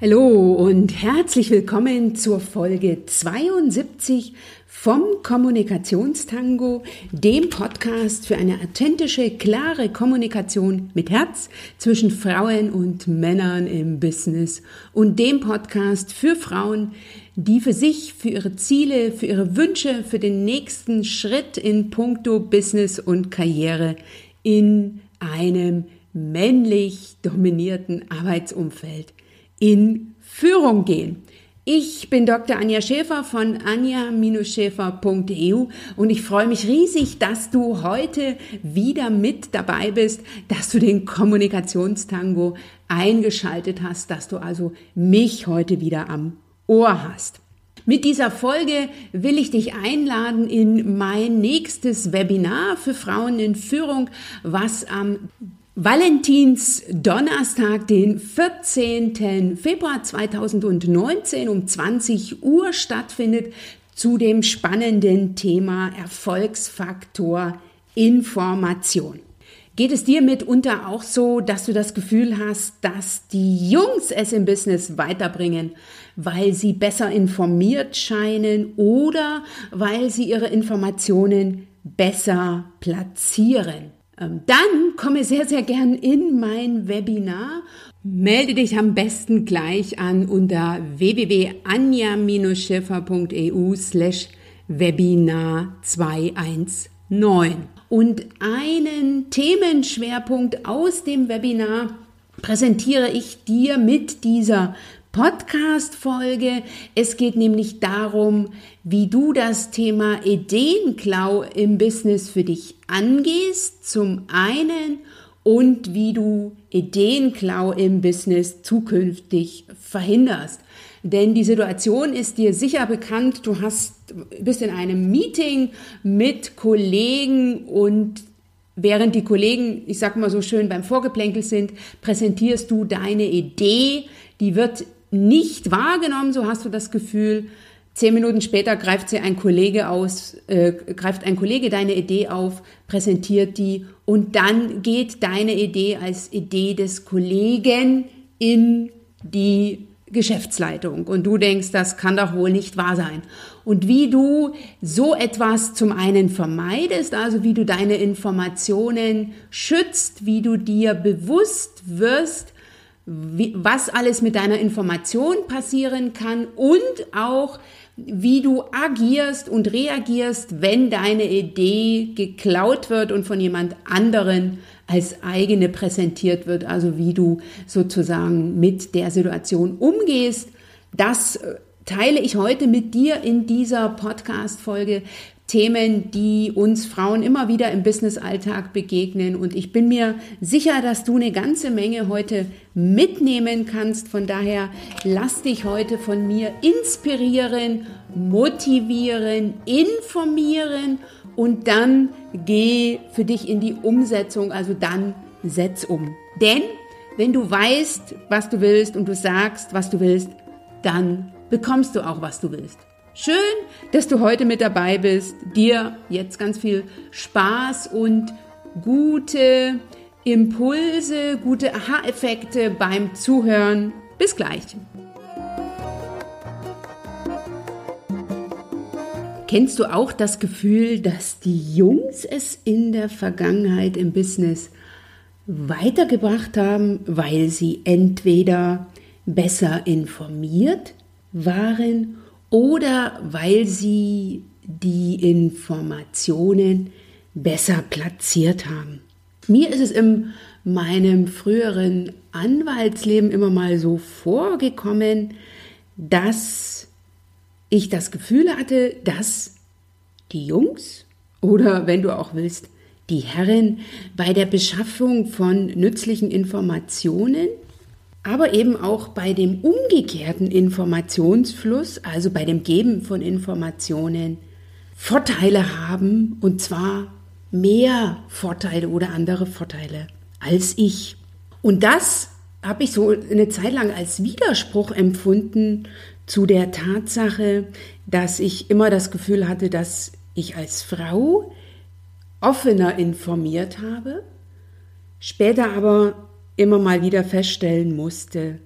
Hallo und herzlich willkommen zur Folge 72 vom Kommunikationstango, dem Podcast für eine authentische, klare Kommunikation mit Herz zwischen Frauen und Männern im Business. Und dem Podcast für Frauen, die für sich, für ihre Ziele, für ihre Wünsche, für den nächsten Schritt in puncto Business und Karriere in einem männlich dominierten Arbeitsumfeld in Führung gehen. Ich bin Dr. Anja Schäfer von anja-schäfer.eu und ich freue mich riesig, dass du heute wieder mit dabei bist, dass du den Kommunikationstango eingeschaltet hast, dass du also mich heute wieder am Ohr hast. Mit dieser Folge will ich dich einladen in mein nächstes Webinar für Frauen in Führung, was am Valentins Donnerstag, den 14. Februar 2019 um 20 Uhr stattfindet zu dem spannenden Thema Erfolgsfaktor Information. Geht es dir mitunter auch so, dass du das Gefühl hast, dass die Jungs es im Business weiterbringen, weil sie besser informiert scheinen oder weil sie ihre Informationen besser platzieren? Ähm, dann komme sehr, sehr gern in mein Webinar. Melde dich am besten gleich an unter www.anja-schiffer.eu slash Webinar 219. Und einen Themenschwerpunkt aus dem Webinar präsentiere ich dir mit dieser Podcast-Folge. Es geht nämlich darum, wie du das Thema Ideenklau im Business für dich angehst, zum einen, und wie du Ideenklau im Business zukünftig verhinderst. Denn die Situation ist dir sicher bekannt. Du hast, bist in einem Meeting mit Kollegen und während die Kollegen, ich sag mal so schön, beim Vorgeplänkel sind, präsentierst du deine Idee. Die wird nicht wahrgenommen, so hast du das Gefühl. Zehn Minuten später greift sie ein Kollege aus, äh, greift ein Kollege deine Idee auf, präsentiert die und dann geht deine Idee als Idee des Kollegen in die Geschäftsleitung und du denkst, das kann doch wohl nicht wahr sein. Und wie du so etwas zum einen vermeidest, also wie du deine Informationen schützt, wie du dir bewusst wirst, wie, was alles mit deiner Information passieren kann und auch, wie du agierst und reagierst, wenn deine Idee geklaut wird und von jemand anderen als eigene präsentiert wird, also wie du sozusagen mit der Situation umgehst. Das äh, teile ich heute mit dir in dieser Podcast-Folge. Themen, die uns Frauen immer wieder im Business-Alltag begegnen. Und ich bin mir sicher, dass du eine ganze Menge heute mitnehmen kannst. Von daher lass dich heute von mir inspirieren, motivieren, informieren und dann geh für dich in die Umsetzung. Also dann setz um. Denn wenn du weißt, was du willst und du sagst, was du willst, dann bekommst du auch, was du willst. Schön, dass du heute mit dabei bist. Dir jetzt ganz viel Spaß und gute Impulse, gute Aha-Effekte beim Zuhören. Bis gleich. Kennst du auch das Gefühl, dass die Jungs es in der Vergangenheit im Business weitergebracht haben, weil sie entweder besser informiert waren oder weil sie die Informationen besser platziert haben. Mir ist es in meinem früheren Anwaltsleben immer mal so vorgekommen, dass ich das Gefühl hatte, dass die Jungs oder wenn du auch willst, die Herren bei der Beschaffung von nützlichen Informationen aber eben auch bei dem umgekehrten Informationsfluss, also bei dem Geben von Informationen, Vorteile haben und zwar mehr Vorteile oder andere Vorteile als ich. Und das habe ich so eine Zeit lang als Widerspruch empfunden zu der Tatsache, dass ich immer das Gefühl hatte, dass ich als Frau offener informiert habe, später aber immer mal wieder feststellen musste,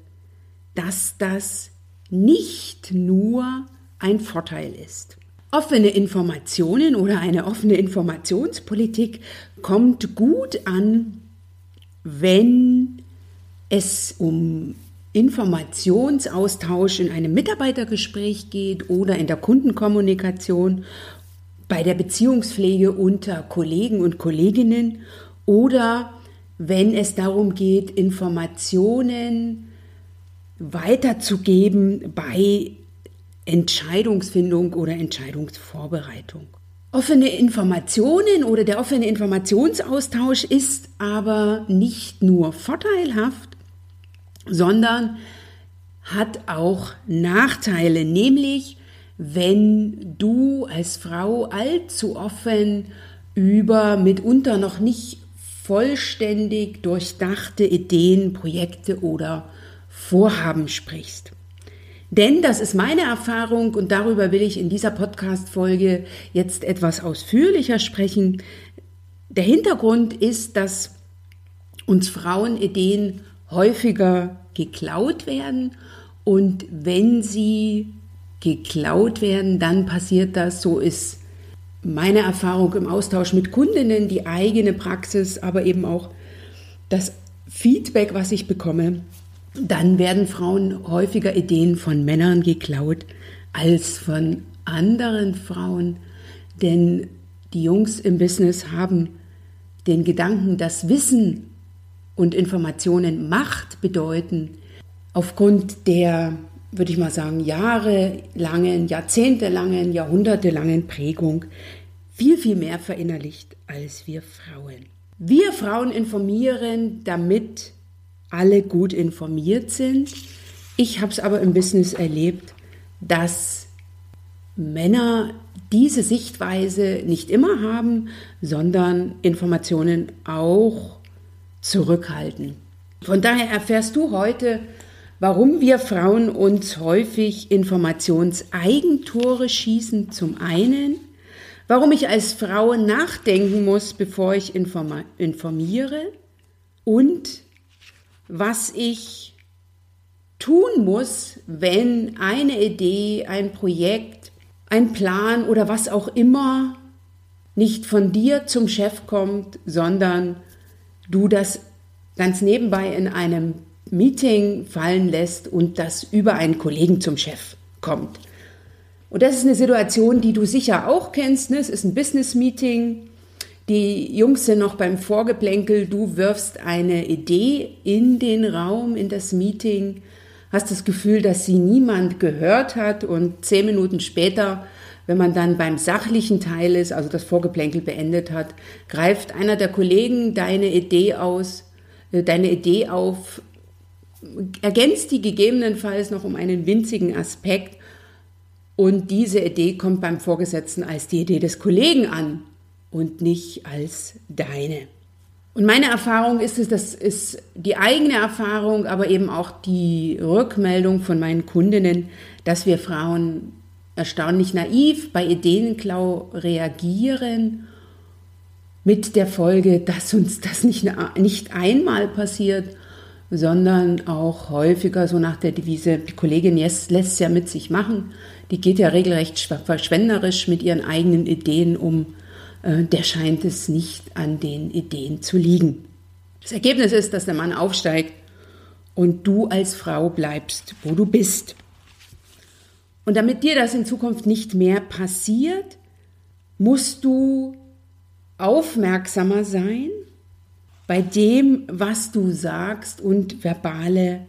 dass das nicht nur ein Vorteil ist. Offene Informationen oder eine offene Informationspolitik kommt gut an, wenn es um Informationsaustausch in einem Mitarbeitergespräch geht oder in der Kundenkommunikation, bei der Beziehungspflege unter Kollegen und Kolleginnen oder wenn es darum geht, Informationen weiterzugeben bei Entscheidungsfindung oder Entscheidungsvorbereitung. Offene Informationen oder der offene Informationsaustausch ist aber nicht nur vorteilhaft, sondern hat auch Nachteile, nämlich wenn du als Frau allzu offen über mitunter noch nicht vollständig durchdachte Ideen, Projekte oder Vorhaben sprichst. Denn das ist meine Erfahrung und darüber will ich in dieser Podcast-Folge jetzt etwas ausführlicher sprechen. Der Hintergrund ist, dass uns Frauen Ideen häufiger geklaut werden und wenn sie geklaut werden, dann passiert das, so ist meine Erfahrung im Austausch mit Kundinnen, die eigene Praxis, aber eben auch das Feedback, was ich bekomme, dann werden Frauen häufiger Ideen von Männern geklaut als von anderen Frauen, denn die Jungs im Business haben den Gedanken, dass Wissen und Informationen Macht bedeuten, aufgrund der, würde ich mal sagen, jahrelangen, jahrzehntelangen, jahrhundertelangen Prägung viel, viel mehr verinnerlicht als wir Frauen. Wir Frauen informieren, damit alle gut informiert sind. Ich habe es aber im Business erlebt, dass Männer diese Sichtweise nicht immer haben, sondern Informationen auch zurückhalten. Von daher erfährst du heute, warum wir Frauen uns häufig Informationseigentore schießen zum einen, warum ich als Frau nachdenken muss, bevor ich informiere und was ich tun muss, wenn eine Idee, ein Projekt, ein Plan oder was auch immer nicht von dir zum Chef kommt, sondern du das ganz nebenbei in einem Meeting fallen lässt und das über einen Kollegen zum Chef kommt. Und das ist eine Situation, die du sicher auch kennst. Ne? Es ist ein Business-Meeting. Die Jungs sind noch beim Vorgeplänkel. Du wirfst eine Idee in den Raum, in das Meeting, hast das Gefühl, dass sie niemand gehört hat und zehn Minuten später wenn man dann beim sachlichen Teil ist, also das Vorgeplänkel beendet hat, greift einer der Kollegen deine Idee aus, äh, deine Idee auf, ergänzt die gegebenenfalls noch um einen winzigen Aspekt und diese Idee kommt beim Vorgesetzten als die Idee des Kollegen an und nicht als deine. Und meine Erfahrung ist es, das ist die eigene Erfahrung, aber eben auch die Rückmeldung von meinen Kundinnen, dass wir Frauen erstaunlich naiv bei Ideenklau reagieren, mit der Folge, dass uns das nicht, nicht einmal passiert, sondern auch häufiger so nach der Devise, die Kollegin lässt es ja mit sich machen, die geht ja regelrecht verschwenderisch mit ihren eigenen Ideen um, äh, der scheint es nicht an den Ideen zu liegen. Das Ergebnis ist, dass der Mann aufsteigt und du als Frau bleibst, wo du bist. Und damit dir das in Zukunft nicht mehr passiert, musst du aufmerksamer sein bei dem, was du sagst und verbale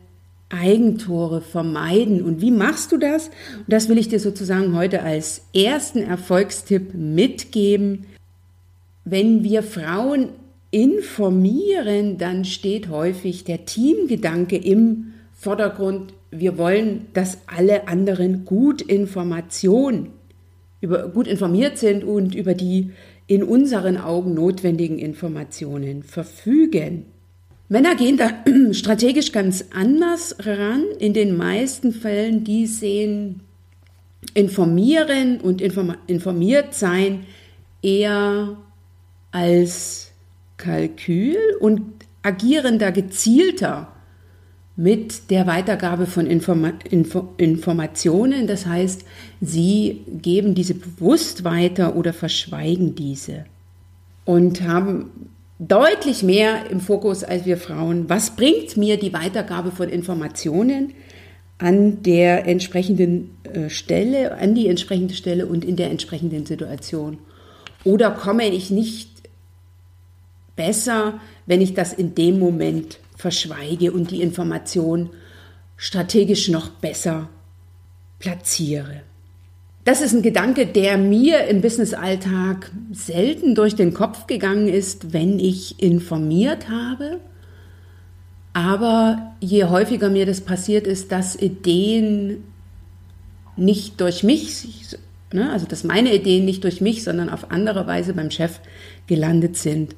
Eigentore vermeiden. Und wie machst du das? Und das will ich dir sozusagen heute als ersten Erfolgstipp mitgeben. Wenn wir Frauen informieren, dann steht häufig der Teamgedanke im Vordergrund wir wollen, dass alle anderen gut Information, über, gut informiert sind und über die in unseren Augen notwendigen Informationen verfügen. Männer gehen da strategisch ganz anders ran. In den meisten Fällen, die sehen informieren und informiert sein eher als Kalkül und agieren da gezielter mit der Weitergabe von Informa Info Informationen. Das heißt, sie geben diese bewusst weiter oder verschweigen diese und haben deutlich mehr im Fokus als wir Frauen. Was bringt mir die Weitergabe von Informationen an der entsprechenden äh, Stelle, an die entsprechende Stelle und in der entsprechenden Situation? Oder komme ich nicht besser, wenn ich das in dem Moment verschweige und die Information strategisch noch besser platziere. Das ist ein Gedanke, der mir im Businessalltag selten durch den Kopf gegangen ist, wenn ich informiert habe. Aber je häufiger mir das passiert ist, dass Ideen nicht durch mich, ne, also dass meine Ideen nicht durch mich, sondern auf andere Weise beim Chef gelandet sind,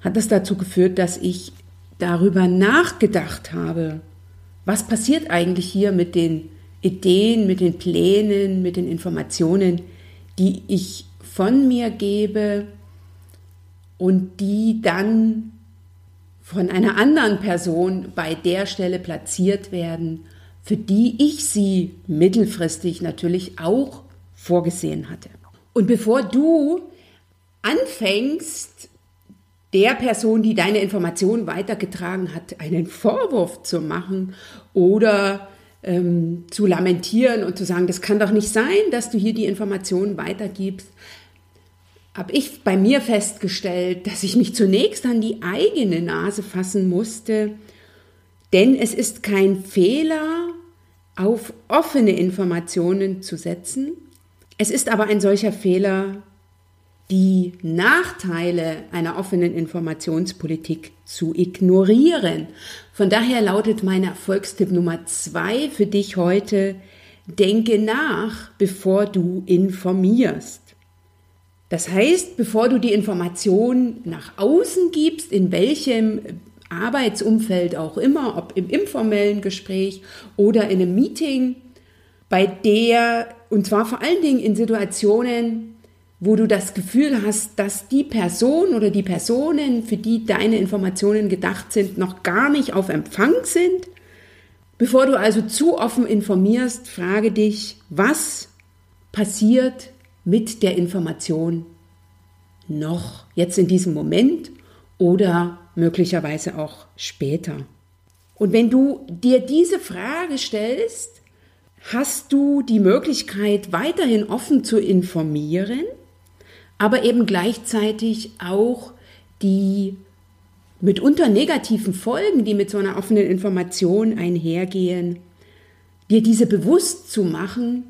hat das dazu geführt, dass ich darüber nachgedacht habe, was passiert eigentlich hier mit den Ideen, mit den Plänen, mit den Informationen, die ich von mir gebe und die dann von einer anderen Person bei der Stelle platziert werden, für die ich sie mittelfristig natürlich auch vorgesehen hatte. Und bevor du anfängst, der Person, die deine Informationen weitergetragen hat, einen Vorwurf zu machen oder ähm, zu lamentieren und zu sagen, das kann doch nicht sein, dass du hier die Informationen weitergibst, habe ich bei mir festgestellt, dass ich mich zunächst an die eigene Nase fassen musste, denn es ist kein Fehler, auf offene Informationen zu setzen. Es ist aber ein solcher Fehler, die Nachteile einer offenen Informationspolitik zu ignorieren. Von daher lautet mein Erfolgstipp Nummer zwei für dich heute, denke nach, bevor du informierst. Das heißt, bevor du die Information nach außen gibst, in welchem Arbeitsumfeld auch immer, ob im informellen Gespräch oder in einem Meeting, bei der, und zwar vor allen Dingen in Situationen, wo du das Gefühl hast, dass die Person oder die Personen, für die deine Informationen gedacht sind, noch gar nicht auf Empfang sind. Bevor du also zu offen informierst, frage dich, was passiert mit der Information noch jetzt in diesem Moment oder möglicherweise auch später. Und wenn du dir diese Frage stellst, hast du die Möglichkeit, weiterhin offen zu informieren aber eben gleichzeitig auch die mitunter negativen Folgen, die mit so einer offenen Information einhergehen, dir diese bewusst zu machen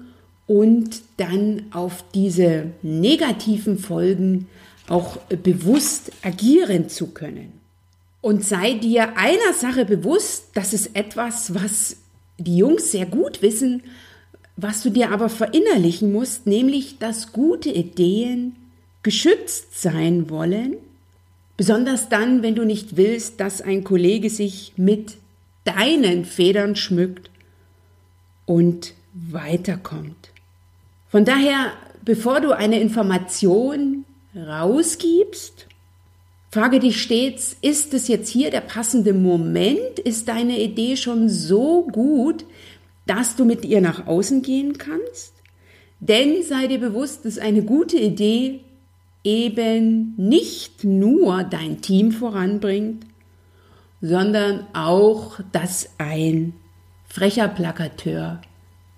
und dann auf diese negativen Folgen auch bewusst agieren zu können. Und sei dir einer Sache bewusst, das ist etwas, was die Jungs sehr gut wissen, was du dir aber verinnerlichen musst, nämlich dass gute Ideen geschützt sein wollen, besonders dann, wenn du nicht willst, dass ein Kollege sich mit deinen Federn schmückt und weiterkommt. Von daher, bevor du eine Information rausgibst, frage dich stets, ist es jetzt hier der passende Moment? Ist deine Idee schon so gut, dass du mit ihr nach außen gehen kannst? Denn sei dir bewusst, dass eine gute Idee eben nicht nur dein Team voranbringt, sondern auch, dass ein frecher Plakateur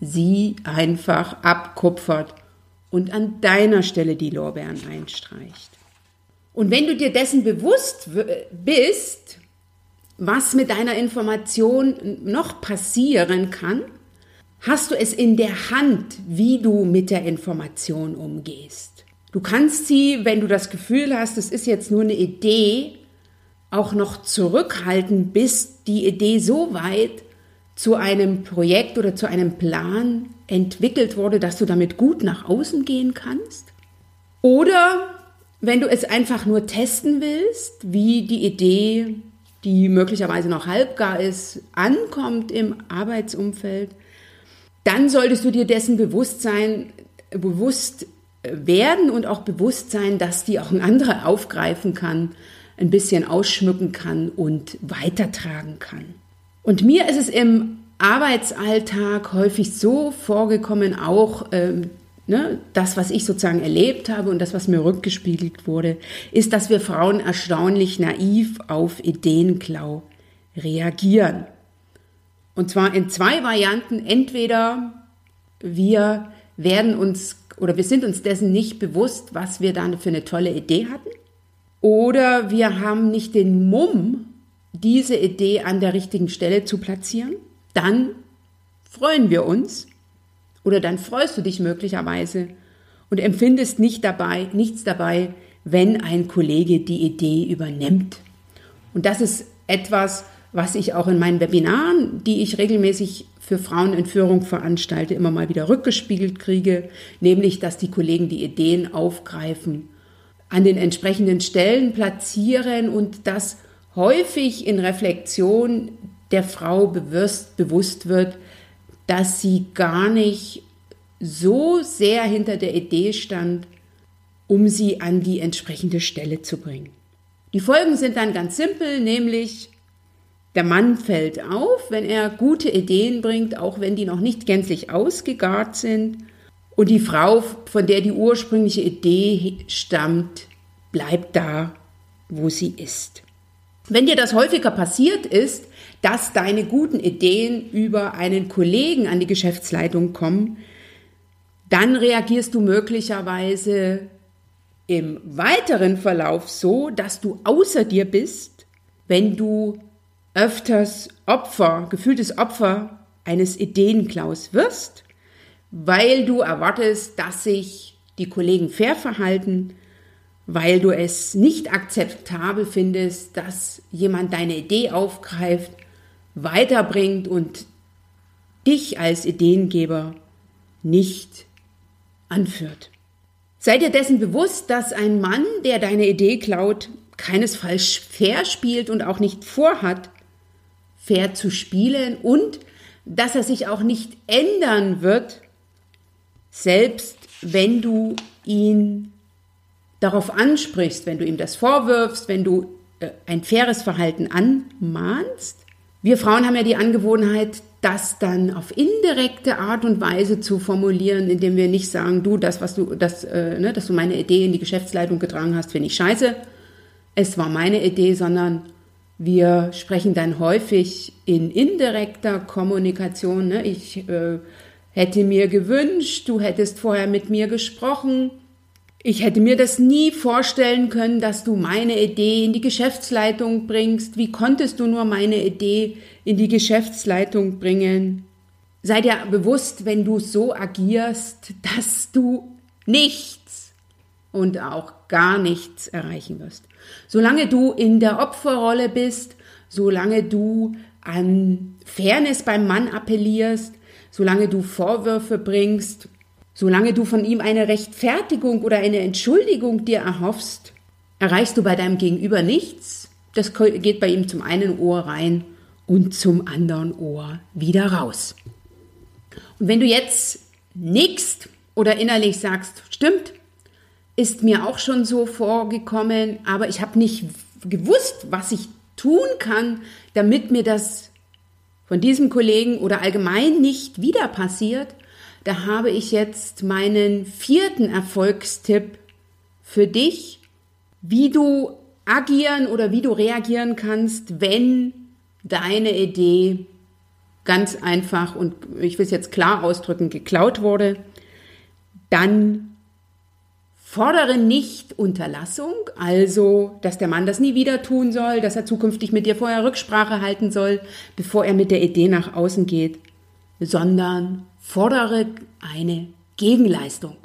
sie einfach abkupfert und an deiner Stelle die Lorbeeren einstreicht. Und wenn du dir dessen bewusst bist, was mit deiner Information noch passieren kann, hast du es in der Hand, wie du mit der Information umgehst. Du kannst sie, wenn du das Gefühl hast, es ist jetzt nur eine Idee, auch noch zurückhalten, bis die Idee so weit zu einem Projekt oder zu einem Plan entwickelt wurde, dass du damit gut nach außen gehen kannst. Oder wenn du es einfach nur testen willst, wie die Idee, die möglicherweise noch halbgar ist, ankommt im Arbeitsumfeld, dann solltest du dir dessen bewusst sein, bewusst werden und auch bewusst sein, dass die auch ein anderer aufgreifen kann, ein bisschen ausschmücken kann und weitertragen kann. Und mir ist es im Arbeitsalltag häufig so vorgekommen, auch ähm, ne, das, was ich sozusagen erlebt habe und das, was mir rückgespiegelt wurde, ist, dass wir Frauen erstaunlich naiv auf Ideenklau reagieren. Und zwar in zwei Varianten. Entweder wir werden uns oder wir sind uns dessen nicht bewusst, was wir da für eine tolle Idee hatten. Oder wir haben nicht den Mumm, diese Idee an der richtigen Stelle zu platzieren. Dann freuen wir uns oder dann freust du dich möglicherweise und empfindest nicht dabei, nichts dabei, wenn ein Kollege die Idee übernimmt. Und das ist etwas, was ich auch in meinen Webinaren, die ich regelmäßig für Frauenentführung veranstalte, immer mal wieder rückgespiegelt kriege, nämlich dass die Kollegen die Ideen aufgreifen, an den entsprechenden Stellen platzieren und dass häufig in Reflexion der Frau bewusst, bewusst wird, dass sie gar nicht so sehr hinter der Idee stand, um sie an die entsprechende Stelle zu bringen. Die Folgen sind dann ganz simpel, nämlich der Mann fällt auf, wenn er gute Ideen bringt, auch wenn die noch nicht gänzlich ausgegart sind. Und die Frau, von der die ursprüngliche Idee stammt, bleibt da, wo sie ist. Wenn dir das häufiger passiert ist, dass deine guten Ideen über einen Kollegen an die Geschäftsleitung kommen, dann reagierst du möglicherweise im weiteren Verlauf so, dass du außer dir bist, wenn du öfters Opfer, gefühltes Opfer eines Ideenklaus wirst, weil du erwartest, dass sich die Kollegen fair verhalten, weil du es nicht akzeptabel findest, dass jemand deine Idee aufgreift, weiterbringt und dich als Ideengeber nicht anführt. Sei dir dessen bewusst, dass ein Mann, der deine Idee klaut, keinesfalls fair spielt und auch nicht vorhat, fair zu spielen und dass er sich auch nicht ändern wird, selbst wenn du ihn darauf ansprichst, wenn du ihm das vorwirfst, wenn du äh, ein faires Verhalten anmahnst. Wir Frauen haben ja die Angewohnheit, das dann auf indirekte Art und Weise zu formulieren, indem wir nicht sagen, du, das, was du, das, äh, ne, dass du meine Idee in die Geschäftsleitung getragen hast, finde ich scheiße. Es war meine Idee, sondern wir sprechen dann häufig in indirekter Kommunikation. Ne? Ich äh, hätte mir gewünscht, du hättest vorher mit mir gesprochen ich hätte mir das nie vorstellen können, dass du meine Idee in die Geschäftsleitung bringst. Wie konntest du nur meine Idee in die Geschäftsleitung bringen? Sei dir bewusst, wenn du so agierst, dass du nichts und auch gar nichts erreichen wirst. Solange du in der Opferrolle bist, solange du an Fairness beim Mann appellierst, solange du Vorwürfe bringst, Solange du von ihm eine Rechtfertigung oder eine Entschuldigung dir erhoffst, erreichst du bei deinem Gegenüber nichts. Das geht bei ihm zum einen Ohr rein und zum anderen Ohr wieder raus. Und wenn du jetzt nickst oder innerlich sagst, stimmt, ist mir auch schon so vorgekommen, aber ich habe nicht gewusst, was ich tun kann, damit mir das von diesem Kollegen oder allgemein nicht wieder passiert, da habe ich jetzt meinen vierten Erfolgstipp für dich, wie du agieren oder wie du reagieren kannst, wenn deine Idee ganz einfach und ich will es jetzt klar ausdrücken, geklaut wurde, dann fordere nicht Unterlassung, also dass der Mann das nie wieder tun soll, dass er zukünftig mit dir vorher Rücksprache halten soll, bevor er mit der Idee nach außen geht, sondern fordere eine Gegenleistung.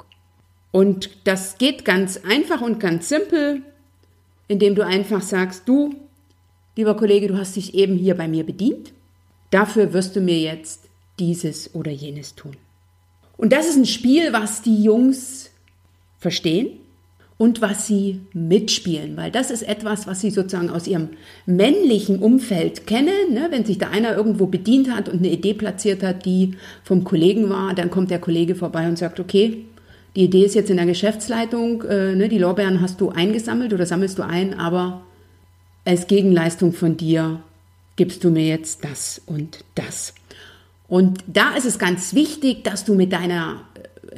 Und das geht ganz einfach und ganz simpel, indem du einfach sagst, du, lieber Kollege, du hast dich eben hier bei mir bedient. Dafür wirst du mir jetzt dieses oder jenes tun. Und das ist ein Spiel, was die Jungs verstehen und was sie mitspielen, weil das ist etwas, was sie sozusagen aus ihrem männlichen Umfeld kennen. Ne? Wenn sich da einer irgendwo bedient hat und eine Idee platziert hat, die vom Kollegen war, dann kommt der Kollege vorbei und sagt, okay, die Idee ist jetzt in der Geschäftsleitung, äh, ne? die Lorbeeren hast du eingesammelt oder sammelst du ein, aber als Gegenleistung von dir gibst du mir jetzt das und das. Und da ist es ganz wichtig, dass du mit deiner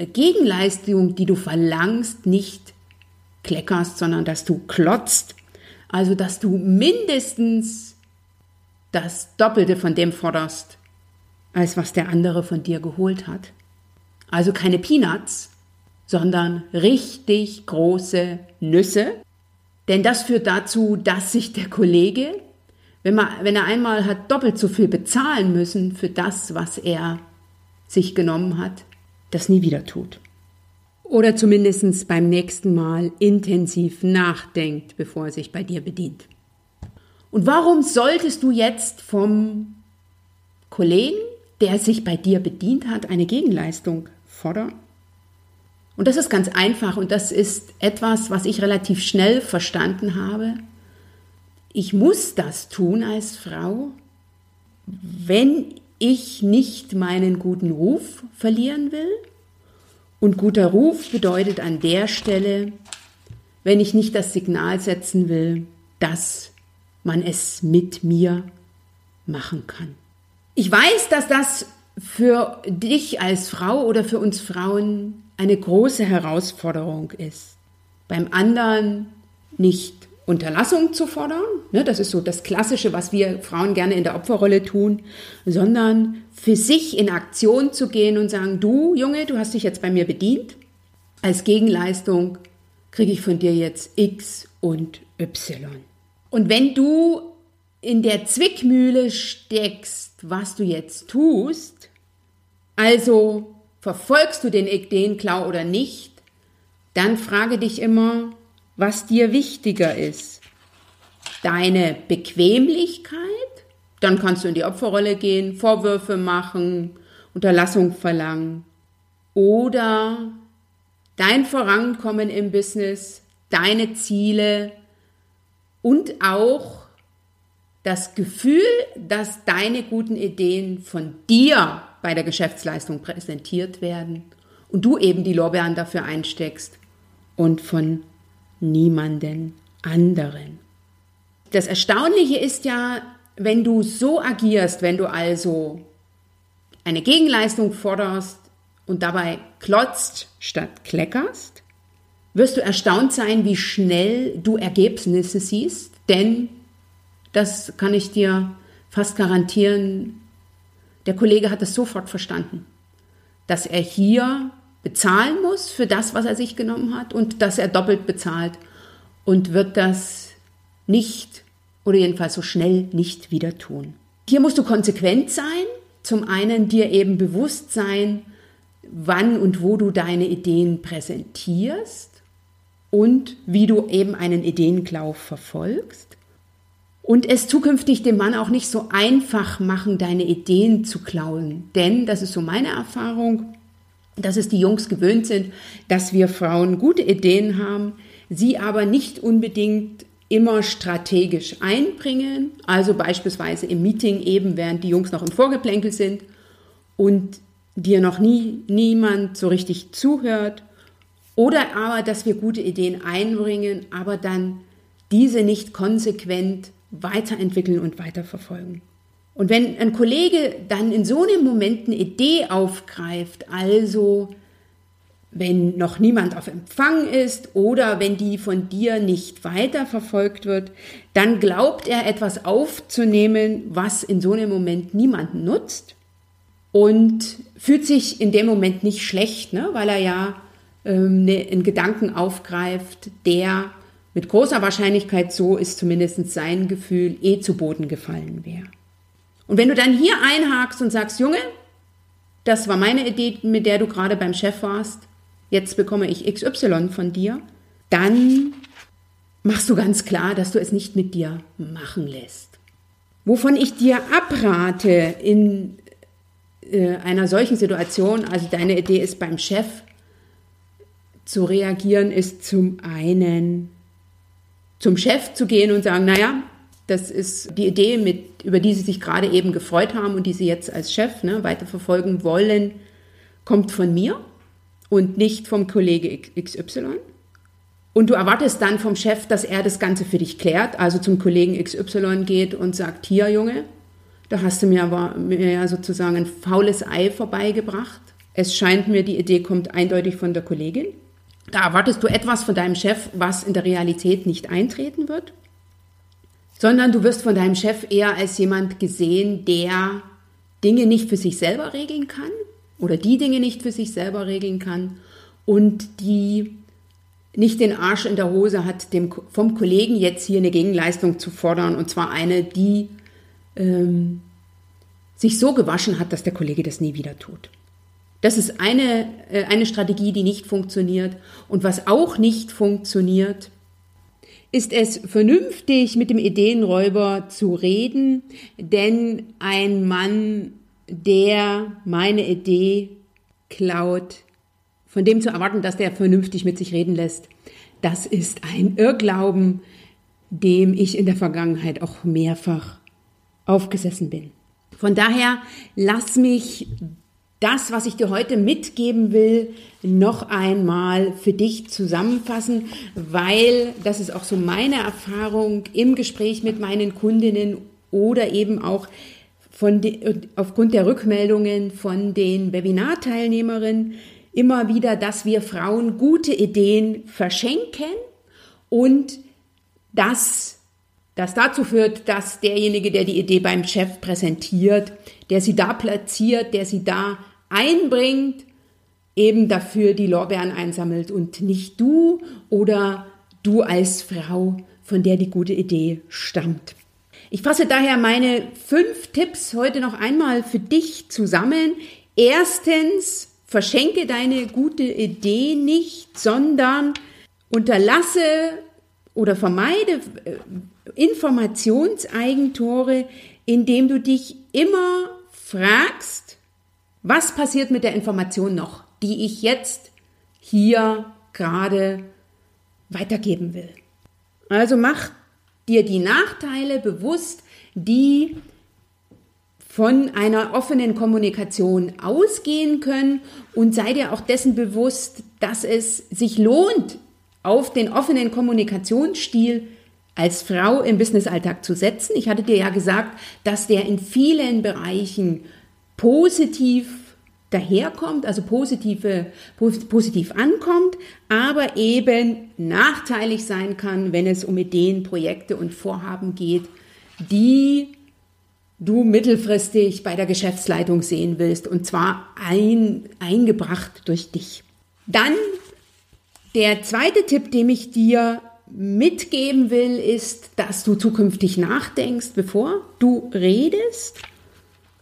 Gegenleistung, die du verlangst, nicht kleckerst, sondern dass du klotzt. Also, dass du mindestens das Doppelte von dem forderst, als was der andere von dir geholt hat. Also keine Peanuts, sondern richtig große Nüsse. Denn das führt dazu, dass sich der Kollege wenn, man, wenn er einmal hat doppelt so viel bezahlen müssen für das, was er sich genommen hat, das nie wieder tut. Oder zumindest beim nächsten Mal intensiv nachdenkt, bevor er sich bei dir bedient. Und warum solltest du jetzt vom Kollegen, der sich bei dir bedient hat, eine Gegenleistung fordern? Und das ist ganz einfach und das ist etwas, was ich relativ schnell verstanden habe ich muss das tun als Frau, wenn ich nicht meinen guten Ruf verlieren will. Und guter Ruf bedeutet an der Stelle, wenn ich nicht das Signal setzen will, dass man es mit mir machen kann. Ich weiß, dass das für dich als Frau oder für uns Frauen eine große Herausforderung ist. Beim anderen nicht Unterlassung zu fordern, ne, das ist so das Klassische, was wir Frauen gerne in der Opferrolle tun, sondern für sich in Aktion zu gehen und sagen, du Junge, du hast dich jetzt bei mir bedient, als Gegenleistung kriege ich von dir jetzt X und Y. Und wenn du in der Zwickmühle steckst, was du jetzt tust, also verfolgst du den Ideenklau oder nicht, dann frage dich immer, was dir wichtiger ist. Deine Bequemlichkeit, dann kannst du in die Opferrolle gehen, Vorwürfe machen, Unterlassung verlangen. Oder dein Vorankommen im Business, deine Ziele und auch das Gefühl, dass deine guten Ideen von dir bei der Geschäftsleistung präsentiert werden und du eben die Lorbeeren dafür einsteckst und von niemanden anderen. Das Erstaunliche ist ja, wenn du so agierst, wenn du also eine Gegenleistung forderst und dabei klotzt statt kleckerst, wirst du erstaunt sein, wie schnell du Ergebnisse siehst, denn das kann ich dir fast garantieren, der Kollege hat es sofort verstanden, dass er hier bezahlen muss für das, was er sich genommen hat und dass er doppelt bezahlt und wird das nicht oder jedenfalls so schnell nicht wieder tun. Hier musst du konsequent sein, zum einen dir eben bewusst sein, wann und wo du deine Ideen präsentierst und wie du eben einen Ideenklau verfolgst. Und es zukünftig dem Mann auch nicht so einfach machen, deine Ideen zu klauen. Denn, das ist so meine Erfahrung, dass es die Jungs gewöhnt sind, dass wir Frauen gute Ideen haben, sie aber nicht unbedingt immer strategisch einbringen, also beispielsweise im Meeting eben, während die Jungs noch im Vorgeplänkel sind und dir noch nie niemand so richtig zuhört, oder aber, dass wir gute Ideen einbringen, aber dann diese nicht konsequent weiterentwickeln und weiterverfolgen. Und wenn ein Kollege dann in so einem Moment eine Idee aufgreift, also wenn noch niemand auf Empfang ist oder wenn die von dir nicht weiterverfolgt wird, dann glaubt er etwas aufzunehmen, was in so einem Moment niemanden nutzt und fühlt sich in dem Moment nicht schlecht, ne? weil er ja ähm, ne, einen Gedanken aufgreift, der mit großer Wahrscheinlichkeit, so ist zumindest sein Gefühl, eh zu Boden gefallen wäre. Und wenn du dann hier einhakst und sagst, Junge, das war meine Idee, mit der du gerade beim Chef warst, jetzt bekomme ich XY von dir, dann machst du ganz klar, dass du es nicht mit dir machen lässt. Wovon ich dir abrate in äh, einer solchen Situation, also deine Idee ist beim Chef zu reagieren, ist zum einen zum Chef zu gehen und sagen, naja, das ist die Idee, mit, über die Sie sich gerade eben gefreut haben und die Sie jetzt als Chef ne, weiterverfolgen wollen, kommt von mir und nicht vom Kollege XY. Und du erwartest dann vom Chef, dass er das Ganze für dich klärt, also zum Kollegen XY geht und sagt, hier Junge, da hast du mir aber mir ja sozusagen ein faules Ei vorbeigebracht. Es scheint mir, die Idee kommt eindeutig von der Kollegin. Da erwartest du etwas von deinem Chef, was in der Realität nicht eintreten wird, sondern du wirst von deinem Chef eher als jemand gesehen, der Dinge nicht für sich selber regeln kann oder die Dinge nicht für sich selber regeln kann und die nicht den Arsch in der Hose hat, dem, vom Kollegen jetzt hier eine Gegenleistung zu fordern und zwar eine, die ähm, sich so gewaschen hat, dass der Kollege das nie wieder tut. Das ist eine, äh, eine Strategie, die nicht funktioniert. Und was auch nicht funktioniert, ist es vernünftig, mit dem Ideenräuber zu reden, denn ein Mann, der meine Idee klaut, von dem zu erwarten, dass der vernünftig mit sich reden lässt, das ist ein Irrglauben, dem ich in der Vergangenheit auch mehrfach aufgesessen bin. Von daher lass mich das, was ich dir heute mitgeben will, noch einmal für dich zusammenfassen, weil das ist auch so meine Erfahrung im Gespräch mit meinen Kundinnen oder eben auch von de, aufgrund der Rückmeldungen von den Webinarteilnehmerinnen immer wieder, dass wir Frauen gute Ideen verschenken und das das dazu führt, dass derjenige, der die Idee beim Chef präsentiert, der sie da platziert, der sie da einbringt, eben dafür die Lorbeeren einsammelt und nicht du oder du als Frau, von der die gute Idee stammt. Ich fasse daher meine fünf Tipps heute noch einmal für dich zusammen. Erstens, verschenke deine gute Idee nicht, sondern unterlasse oder vermeide äh, Informationseigentore, indem du dich immer fragst, was passiert mit der Information noch, die ich jetzt hier gerade weitergeben will. Also mach dir die Nachteile bewusst, die von einer offenen Kommunikation ausgehen können und sei dir auch dessen bewusst, dass es sich lohnt, auf den offenen Kommunikationsstil als Frau im Businessalltag zu setzen. Ich hatte dir ja gesagt, dass der in vielen Bereichen positiv daherkommt, also positive, positiv ankommt, aber eben nachteilig sein kann, wenn es um Ideen, Projekte und Vorhaben geht, die du mittelfristig bei der Geschäftsleitung sehen willst und zwar ein, eingebracht durch dich. Dann der zweite Tipp, den ich dir mitgeben will, ist, dass du zukünftig nachdenkst, bevor du redest.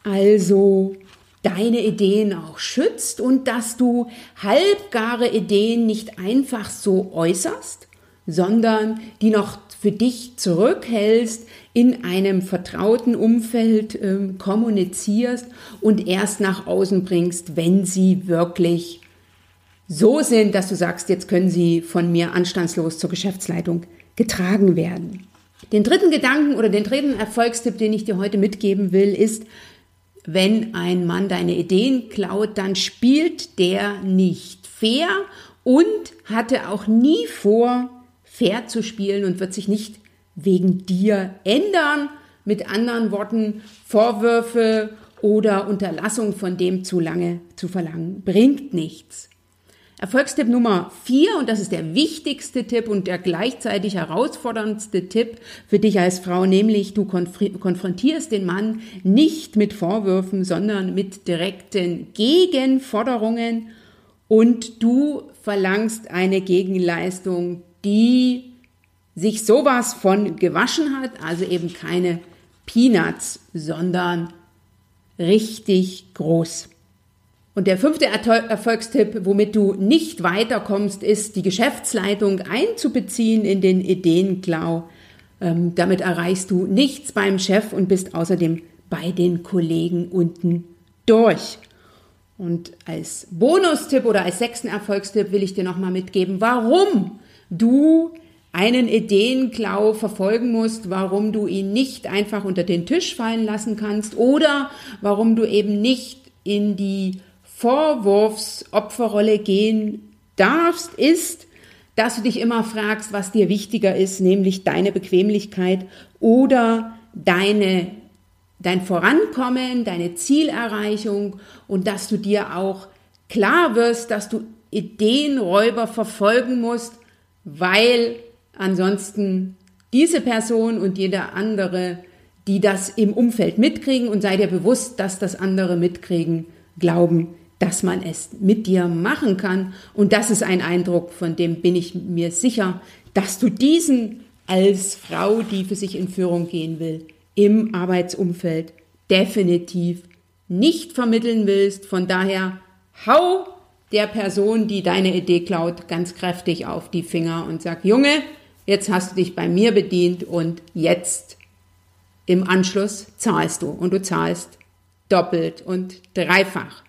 Also deine Ideen auch schützt und dass du halbgare Ideen nicht einfach so äußerst, sondern die noch für dich zurückhältst, in einem vertrauten Umfeld äh, kommunizierst und erst nach außen bringst, wenn sie wirklich so sind, dass du sagst, jetzt können sie von mir anstandslos zur Geschäftsleitung getragen werden. Den dritten Gedanken oder den dritten Erfolgstipp, den ich dir heute mitgeben will, ist, wenn ein Mann deine Ideen klaut, dann spielt der nicht fair und hatte auch nie vor, fair zu spielen und wird sich nicht wegen dir ändern. Mit anderen Worten, Vorwürfe oder Unterlassung von dem zu lange zu verlangen, bringt nichts. Erfolgstipp Nummer vier, und das ist der wichtigste Tipp und der gleichzeitig herausforderndste Tipp für dich als Frau, nämlich du konfrontierst den Mann nicht mit Vorwürfen, sondern mit direkten Gegenforderungen und du verlangst eine Gegenleistung, die sich sowas von gewaschen hat, also eben keine Peanuts, sondern richtig groß. Und der fünfte Erfolgstipp, womit du nicht weiterkommst, ist, die Geschäftsleitung einzubeziehen in den Ideenklau. Ähm, damit erreichst du nichts beim Chef und bist außerdem bei den Kollegen unten durch. Und als Bonustipp oder als sechsten Erfolgstipp will ich dir nochmal mitgeben, warum du einen Ideenklau verfolgen musst, warum du ihn nicht einfach unter den Tisch fallen lassen kannst oder warum du eben nicht in die Vorwurfsopferrolle gehen darfst, ist, dass du dich immer fragst, was dir wichtiger ist, nämlich deine Bequemlichkeit oder deine, dein Vorankommen, deine Zielerreichung und dass du dir auch klar wirst, dass du Ideenräuber verfolgen musst, weil ansonsten diese Person und jeder andere, die das im Umfeld mitkriegen und sei dir bewusst, dass das andere mitkriegen, glauben, dass man es mit dir machen kann. Und das ist ein Eindruck, von dem bin ich mir sicher, dass du diesen als Frau, die für sich in Führung gehen will, im Arbeitsumfeld definitiv nicht vermitteln willst. Von daher hau der Person, die deine Idee klaut, ganz kräftig auf die Finger und sag, Junge, jetzt hast du dich bei mir bedient und jetzt im Anschluss zahlst du und du zahlst doppelt und dreifach.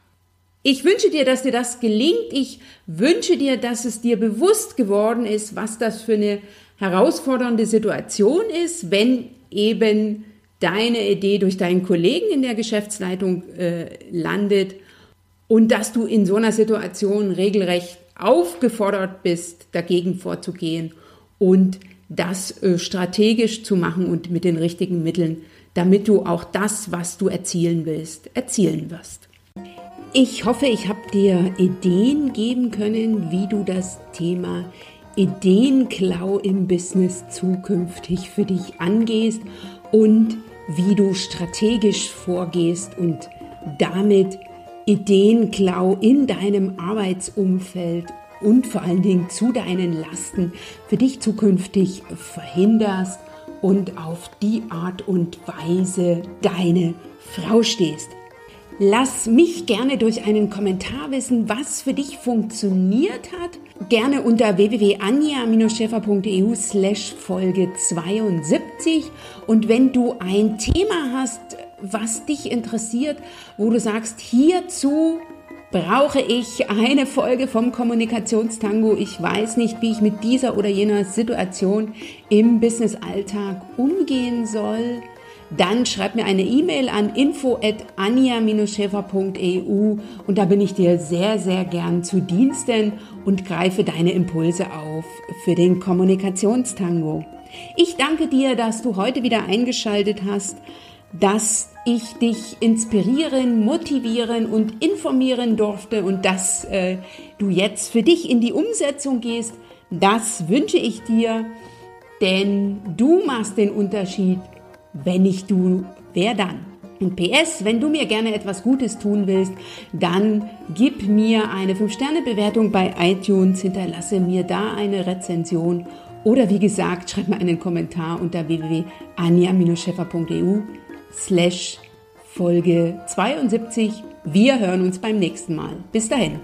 Ich wünsche dir, dass dir das gelingt. Ich wünsche dir, dass es dir bewusst geworden ist, was das für eine herausfordernde Situation ist, wenn eben deine Idee durch deinen Kollegen in der Geschäftsleitung äh, landet und dass du in so einer Situation regelrecht aufgefordert bist, dagegen vorzugehen und das äh, strategisch zu machen und mit den richtigen Mitteln, damit du auch das, was du erzielen willst, erzielen wirst. Ich hoffe, ich habe dir Ideen geben können, wie du das Thema Ideenklau im Business zukünftig für dich angehst und wie du strategisch vorgehst und damit Ideenklau in deinem Arbeitsumfeld und vor allen Dingen zu deinen Lasten für dich zukünftig verhinderst und auf die Art und Weise deine Frau stehst. Lass mich gerne durch einen Kommentar wissen, was für dich funktioniert hat. Gerne unter www.anja-schäfer.eu slash Folge 72. Und wenn du ein Thema hast, was dich interessiert, wo du sagst, hierzu brauche ich eine Folge vom Kommunikationstango. Ich weiß nicht, wie ich mit dieser oder jener Situation im Business-Alltag umgehen soll dann schreib mir eine E-Mail an info@anja-schäfer.eu und da bin ich dir sehr sehr gern zu Diensten und greife deine Impulse auf für den Kommunikationstango. Ich danke dir, dass du heute wieder eingeschaltet hast, dass ich dich inspirieren, motivieren und informieren durfte und dass äh, du jetzt für dich in die Umsetzung gehst. Das wünsche ich dir, denn du machst den Unterschied wenn nicht du, wer dann? Und PS, wenn du mir gerne etwas Gutes tun willst, dann gib mir eine 5-Sterne-Bewertung bei iTunes, hinterlasse mir da eine Rezension oder wie gesagt, schreib mir einen Kommentar unter www.anja-scheffer.eu slash Folge 72. Wir hören uns beim nächsten Mal. Bis dahin.